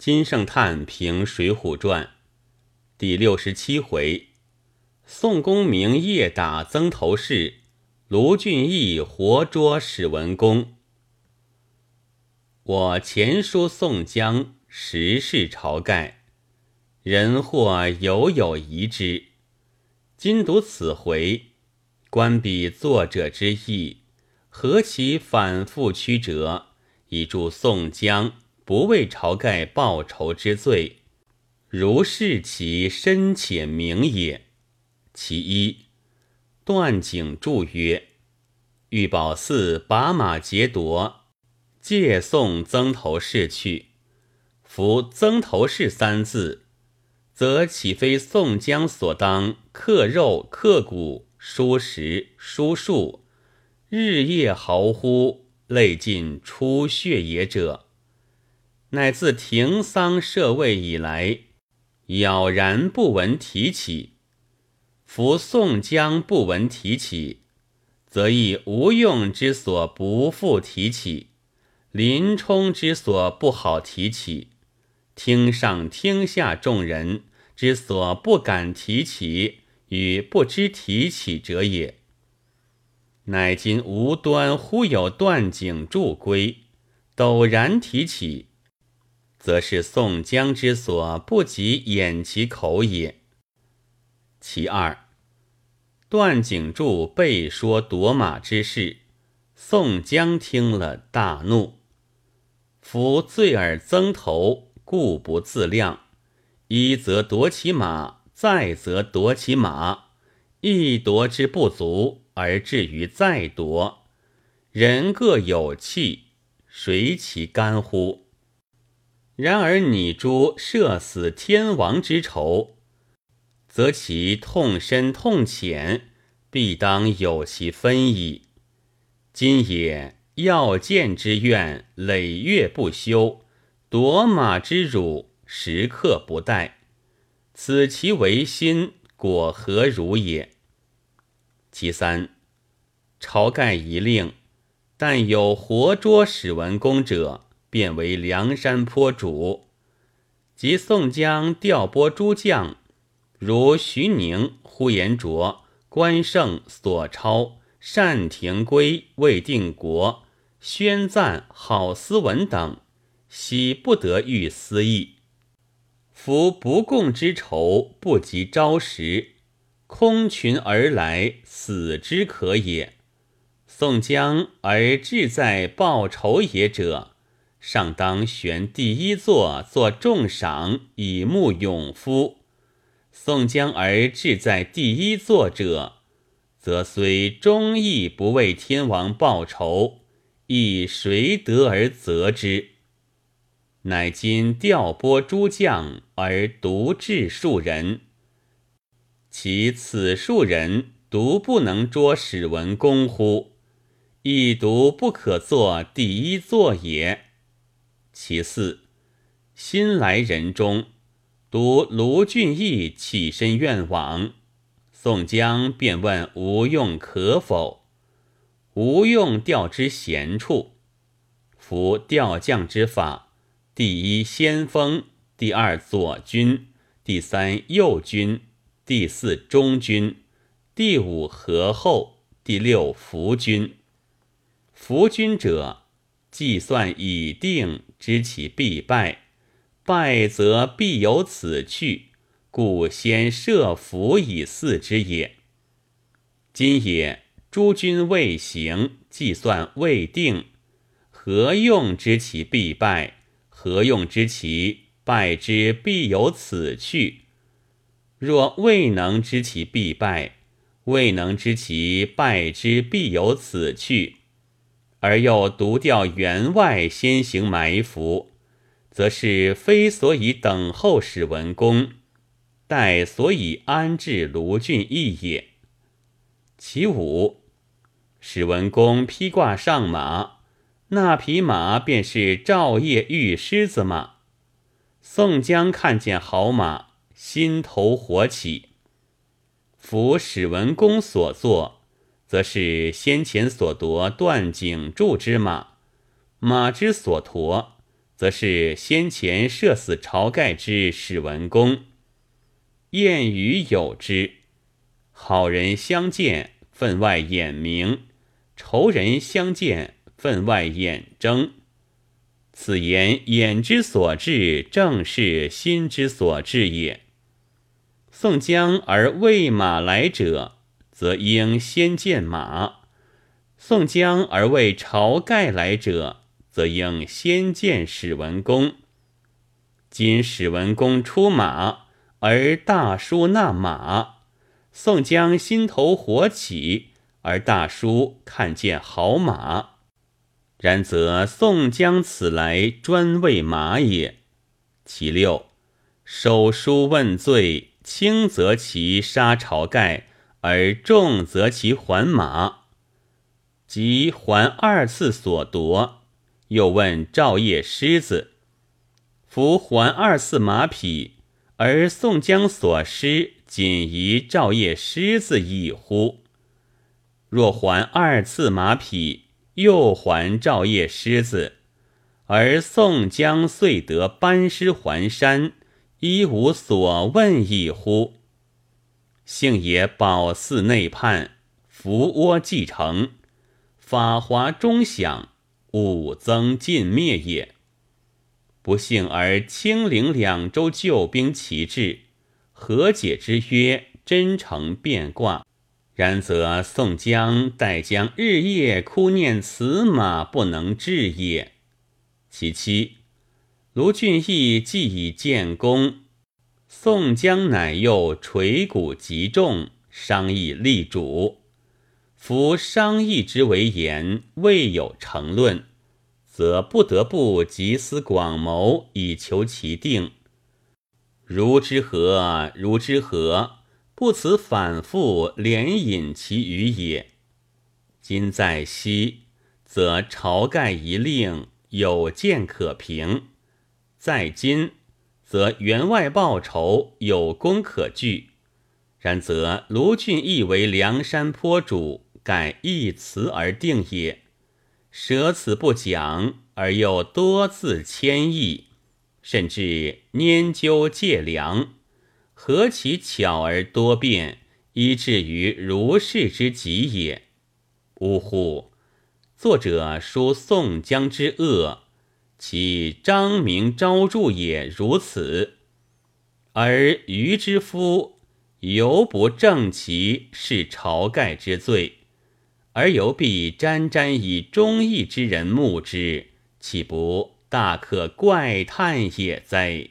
金圣叹评《水浒传》第六十七回：宋公明夜打曾头市，卢俊义活捉史文恭。我前书宋江时事晁盖，人或犹有疑之。今读此回，观彼作者之意，何其反复曲折，以助宋江。不为晁盖报仇之罪，如是其深浅明也。其一，段景注曰：“玉宝寺把马劫夺，借送曾头市去。夫曾头市三字，则岂非宋江所当刻肉刻骨、书石书树，日夜嚎呼，泪尽出血也者？”乃自停丧设位以来，杳然不闻提起。夫宋江不闻提起，则亦吴用之所不复提起，林冲之所不好提起，听上听下众人之所不敢提起与不知提起者也。乃今无端忽有断井助归，陡然提起。则是宋江之所不及掩其口也。其二，段景柱被说夺马之事，宋江听了大怒。夫醉耳曾头，故不自量，一则夺其马，再则夺其马，一夺之不足，而至于再夺，人各有气，谁其甘乎？然而你诸射死天王之仇，则其痛深痛浅，必当有其分矣。今也要见之怨，累月不休；夺马之辱，时刻不怠。此其为心，果何如也？其三，晁盖一令，但有活捉史文恭者。变为梁山坡主，及宋江调拨诸将，如徐宁、呼延灼、关胜、索超、单廷圭、魏定国、宣赞、郝思文等，悉不得遇私意。夫不共之仇，不及招时，空群而来，死之可也。宋江而志在报仇也者。上当悬第一座，做重赏以慕勇夫。宋江而志在第一座者，则虽忠义不为天王报仇，亦谁得而责之？乃今调拨诸将而独治数人，其此数人独不能捉史文恭乎？亦独不可作第一座也。其四，新来人中，独卢俊义起身愿往。宋江便问吴用可否？吴用调之闲处。夫调将之法：第一先锋，第二左军，第三右军，第四中军，第五合后，第六伏军。伏军者。计算已定，知其必败，败则必有此去，故先设伏以伺之也。今也诸君未行，计算未定，何用知其必败？何用知其败之必有此去？若未能知其必败，未能知其败之必有此去。而又独调员外先行埋伏，则是非所以等候史文恭，待所以安置卢俊义也。其五，史文恭披挂上马，那匹马便是赵夜玉狮子马。宋江看见好马，心头火起。夫史文恭所作。则是先前所夺段景柱之马，马之所驮，则是先前射死晁盖之史文恭。谚语有之：“好人相见，分外眼明；仇人相见，分外眼睁。”此言眼之所至，正是心之所至也。宋江而喂马来者，则应先见马；宋江而为晁盖来者，则应先见史文恭。今史文恭出马，而大叔纳马；宋江心头火起，而大叔看见好马。然则宋江此来专为马也。其六，手书问罪，轻则其杀晁盖，而重则其还马。即还二次所夺，又问赵夜狮子：夫还二次马匹，而宋江所失仅疑赵夜狮子矣乎？若还二次马匹？又还赵夜狮子，而宋江遂得班师还山，一无所问矣乎？幸也保寺内叛，伏窝继承，法华终享，武增尽灭也。不幸而清陵两州救兵齐至，和解之约真诚变卦。然则宋江待将日夜哭念此马不能至也。其七，卢俊义既已建功，宋江乃又垂骨极重，商议立主。夫商议之为言，未有成论，则不得不集思广谋，以求其定。如之何？如之何？不辞反复连引其语也。今在西，则晁盖一令有见可凭；在今，则员外报仇有功可据。然则卢俊义为梁山坡主，盖一词而定也。舍此不讲，而又多自谦抑，甚至拈阄借粮。何其巧而多变，以至于如是之极也！呜呼！作者书宋江之恶，其彰明昭著也如此。而余之夫犹不正其是晁盖之罪，而犹必沾沾以忠义之人目之，岂不大可怪叹也哉？